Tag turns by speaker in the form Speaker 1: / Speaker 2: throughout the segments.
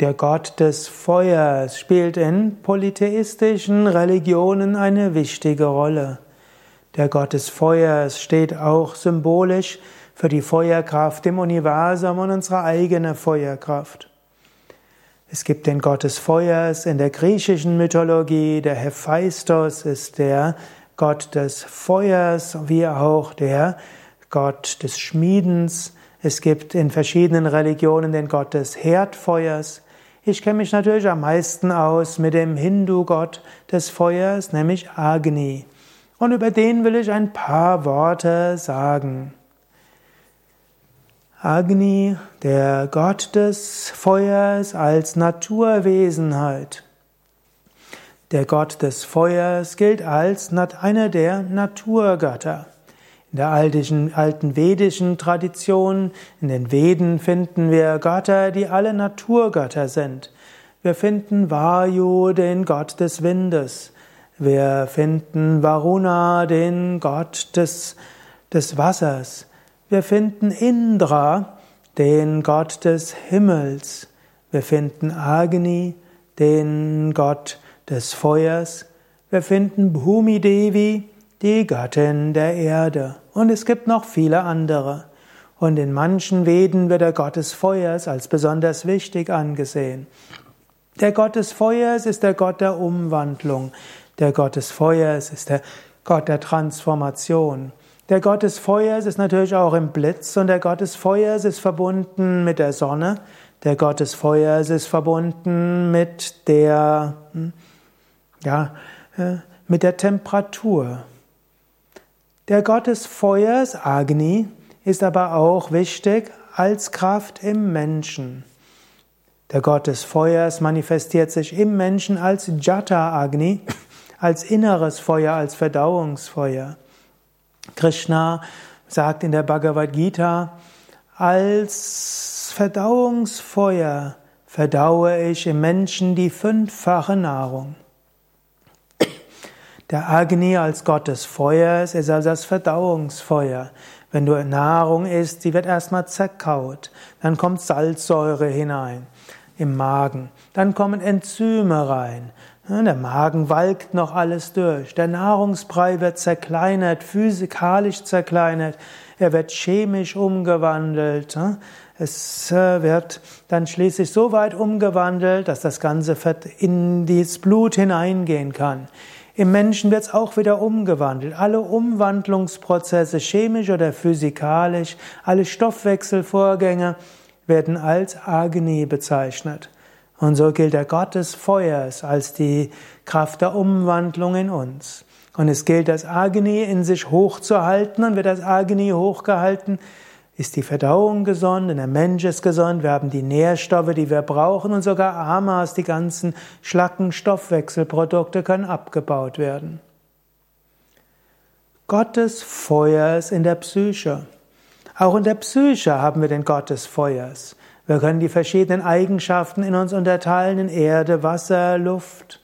Speaker 1: Der Gott des Feuers spielt in polytheistischen Religionen eine wichtige Rolle. Der Gott des Feuers steht auch symbolisch für die Feuerkraft im Universum und unsere eigene Feuerkraft. Es gibt den Gott des Feuers in der griechischen Mythologie, der Hephaistos ist der Gott des Feuers, wie auch der Gott des Schmiedens. Es gibt in verschiedenen Religionen den Gott des Herdfeuers. Ich kenne mich natürlich am meisten aus mit dem Hindu-Gott des Feuers, nämlich Agni. Und über den will ich ein paar Worte sagen. Agni, der Gott des Feuers als Naturwesenheit. Der Gott des Feuers gilt als einer der Naturgötter. In der alten, alten vedischen Tradition, in den Veden finden wir Götter, die alle Naturgötter sind. Wir finden Vayu, den Gott des Windes. Wir finden Varuna, den Gott des, des Wassers. Wir finden Indra, den Gott des Himmels. Wir finden Agni, den Gott des Feuers. Wir finden Bhumi Devi, die Göttin der Erde. Und es gibt noch viele andere. Und in manchen Veden wird der Gott des Feuers als besonders wichtig angesehen. Der Gott des Feuers ist der Gott der Umwandlung. Der Gott des Feuers ist der Gott der Transformation. Der Gott des Feuers ist natürlich auch im Blitz und der Gott des Feuers ist verbunden mit der Sonne. Der Gott des Feuers ist verbunden mit der, hm, ja, äh, mit der Temperatur. Der Gott des Feuers, Agni, ist aber auch wichtig als Kraft im Menschen. Der Gott des Feuers manifestiert sich im Menschen als Jata Agni, als inneres Feuer, als Verdauungsfeuer. Krishna sagt in der Bhagavad Gita, als Verdauungsfeuer verdaue ich im Menschen die fünffache Nahrung. Der Agni als Gott des Feuers ist also das Verdauungsfeuer. Wenn du Nahrung isst, sie wird erstmal zerkaut, dann kommt Salzsäure hinein im Magen, dann kommen Enzyme rein, der Magen walkt noch alles durch. Der Nahrungsbrei wird zerkleinert, physikalisch zerkleinert. Er wird chemisch umgewandelt. Es äh, wird dann schließlich so weit umgewandelt, dass das ganze in das Blut hineingehen kann. Im Menschen wird es auch wieder umgewandelt. Alle Umwandlungsprozesse, chemisch oder physikalisch, alle Stoffwechselvorgänge werden als Agni bezeichnet. Und so gilt der Gott des Feuers als die Kraft der Umwandlung in uns. Und es gilt, das Agni in sich hochzuhalten. Und wird das Agni hochgehalten, ist die Verdauung gesund, der Mensch ist gesund, wir haben die Nährstoffe, die wir brauchen und sogar Amas, die ganzen Schlacken, Stoffwechselprodukte können abgebaut werden. Gottes Feuers in der Psyche. Auch in der Psyche haben wir den Gott des Feuers. Wir können die verschiedenen Eigenschaften in uns unterteilen in Erde, Wasser, Luft.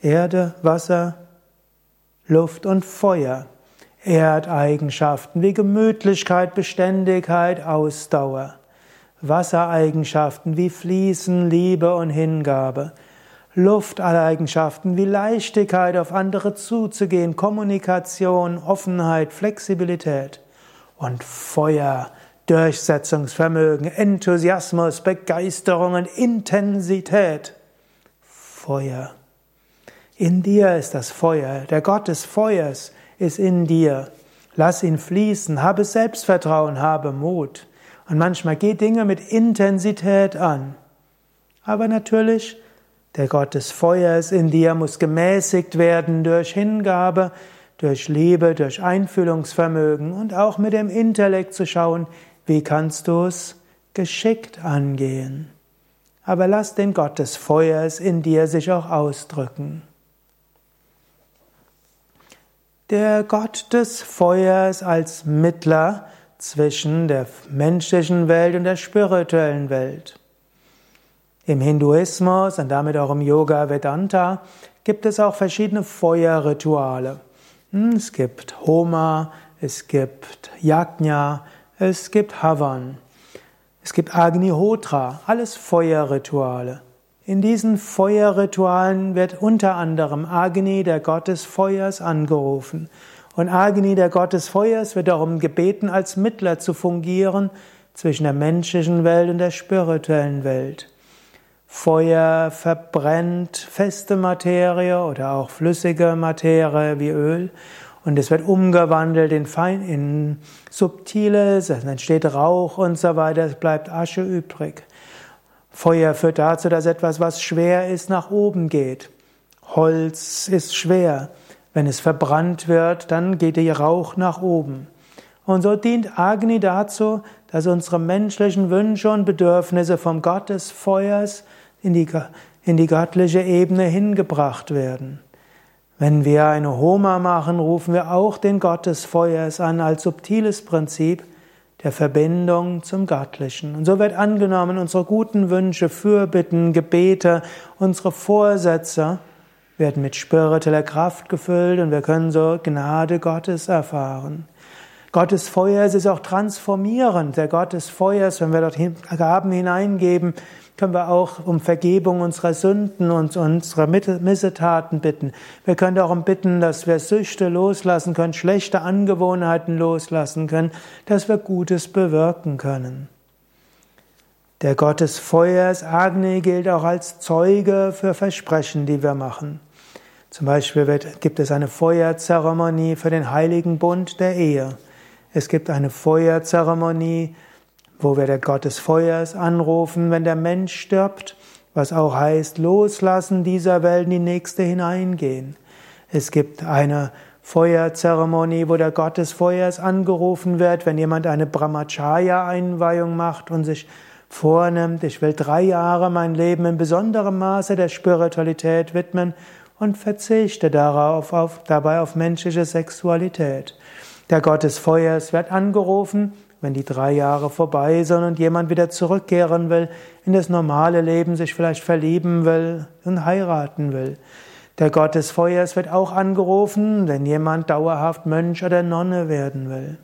Speaker 1: Erde, Wasser, Luft und Feuer. Erdeigenschaften wie Gemütlichkeit, Beständigkeit, Ausdauer. Wassereigenschaften wie Fließen, Liebe und Hingabe. Lufteigenschaften wie Leichtigkeit, auf andere zuzugehen, Kommunikation, Offenheit, Flexibilität. Und Feuer, Durchsetzungsvermögen, Enthusiasmus, Begeisterung und Intensität. Feuer. In dir ist das Feuer. Der Gott des Feuers ist in dir. Lass ihn fließen. Habe Selbstvertrauen, habe Mut. Und manchmal geh Dinge mit Intensität an. Aber natürlich, der Gott des Feuers in dir muss gemäßigt werden durch Hingabe, durch Liebe, durch Einfühlungsvermögen und auch mit dem Intellekt zu schauen, wie kannst du es geschickt angehen? Aber lass den Gott des Feuers in dir sich auch ausdrücken. Der Gott des Feuers als Mittler zwischen der menschlichen Welt und der spirituellen Welt. Im Hinduismus und damit auch im Yoga Vedanta gibt es auch verschiedene Feuerrituale. Hm, es gibt Homa, es gibt Yajna, es gibt Havan. Es gibt Agnihotra, alles Feuerrituale. In diesen Feuerritualen wird unter anderem Agni, der Gott des Feuers, angerufen. Und Agni, der Gott des Feuers, wird darum gebeten, als Mittler zu fungieren zwischen der menschlichen Welt und der spirituellen Welt. Feuer verbrennt feste Materie oder auch flüssige Materie wie Öl und es wird umgewandelt in, fein, in subtiles, es entsteht Rauch und so weiter, es bleibt Asche übrig. Feuer führt dazu, dass etwas, was schwer ist, nach oben geht. Holz ist schwer. Wenn es verbrannt wird, dann geht der Rauch nach oben. Und so dient Agni dazu, dass unsere menschlichen Wünsche und Bedürfnisse vom Gott des Feuers in die, in die göttliche Ebene hingebracht werden. Wenn wir eine Homa machen, rufen wir auch den Gott des Feuers an als subtiles Prinzip der Verbindung zum Göttlichen. Und so wird angenommen, unsere guten Wünsche, Fürbitten, Gebete, unsere Vorsätze werden mit spiritueller Kraft gefüllt und wir können so Gnade Gottes erfahren. Gottes Feuers ist auch transformierend. Der Gott des Feuers, wenn wir dort Gaben hineingeben, können wir auch um Vergebung unserer Sünden und unserer Missetaten bitten. Wir können darum bitten, dass wir Süchte loslassen können, schlechte Angewohnheiten loslassen können, dass wir Gutes bewirken können. Der Gott des Feuers, Agni, gilt auch als Zeuge für Versprechen, die wir machen. Zum Beispiel wird, gibt es eine Feuerzeremonie für den heiligen Bund der Ehe. Es gibt eine Feuerzeremonie wo wir der Gott des Feuers anrufen, wenn der Mensch stirbt, was auch heißt, loslassen dieser Welt in die nächste hineingehen. Es gibt eine Feuerzeremonie, wo der Gott des Feuers angerufen wird, wenn jemand eine Brahmacharya-Einweihung macht und sich vornimmt, ich will drei Jahre mein Leben in besonderem Maße der Spiritualität widmen und verzichte darauf, auf, dabei auf menschliche Sexualität. Der Gott des Feuers wird angerufen, wenn die drei Jahre vorbei sind und jemand wieder zurückkehren will, in das normale Leben sich vielleicht verlieben will und heiraten will. Der Gott des Feuers wird auch angerufen, wenn jemand dauerhaft Mönch oder Nonne werden will.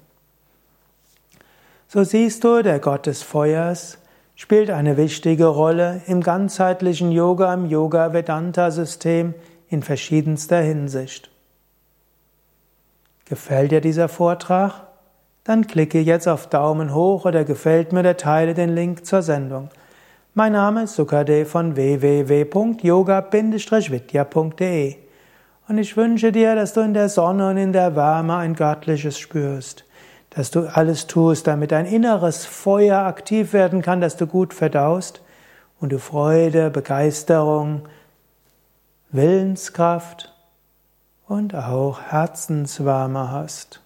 Speaker 1: So siehst du, der Gott des Feuers spielt eine wichtige Rolle im ganzheitlichen Yoga, im Yoga-Vedanta-System in verschiedenster Hinsicht. Gefällt dir dieser Vortrag? Dann klicke jetzt auf Daumen hoch oder gefällt mir oder teile den Link zur Sendung. Mein Name ist Sukade von www.yoga-vidya.de und ich wünsche dir, dass du in der Sonne und in der Wärme ein Göttliches spürst, dass du alles tust, damit dein inneres Feuer aktiv werden kann, dass du gut verdaust und du Freude, Begeisterung, Willenskraft und auch Herzenswärme hast.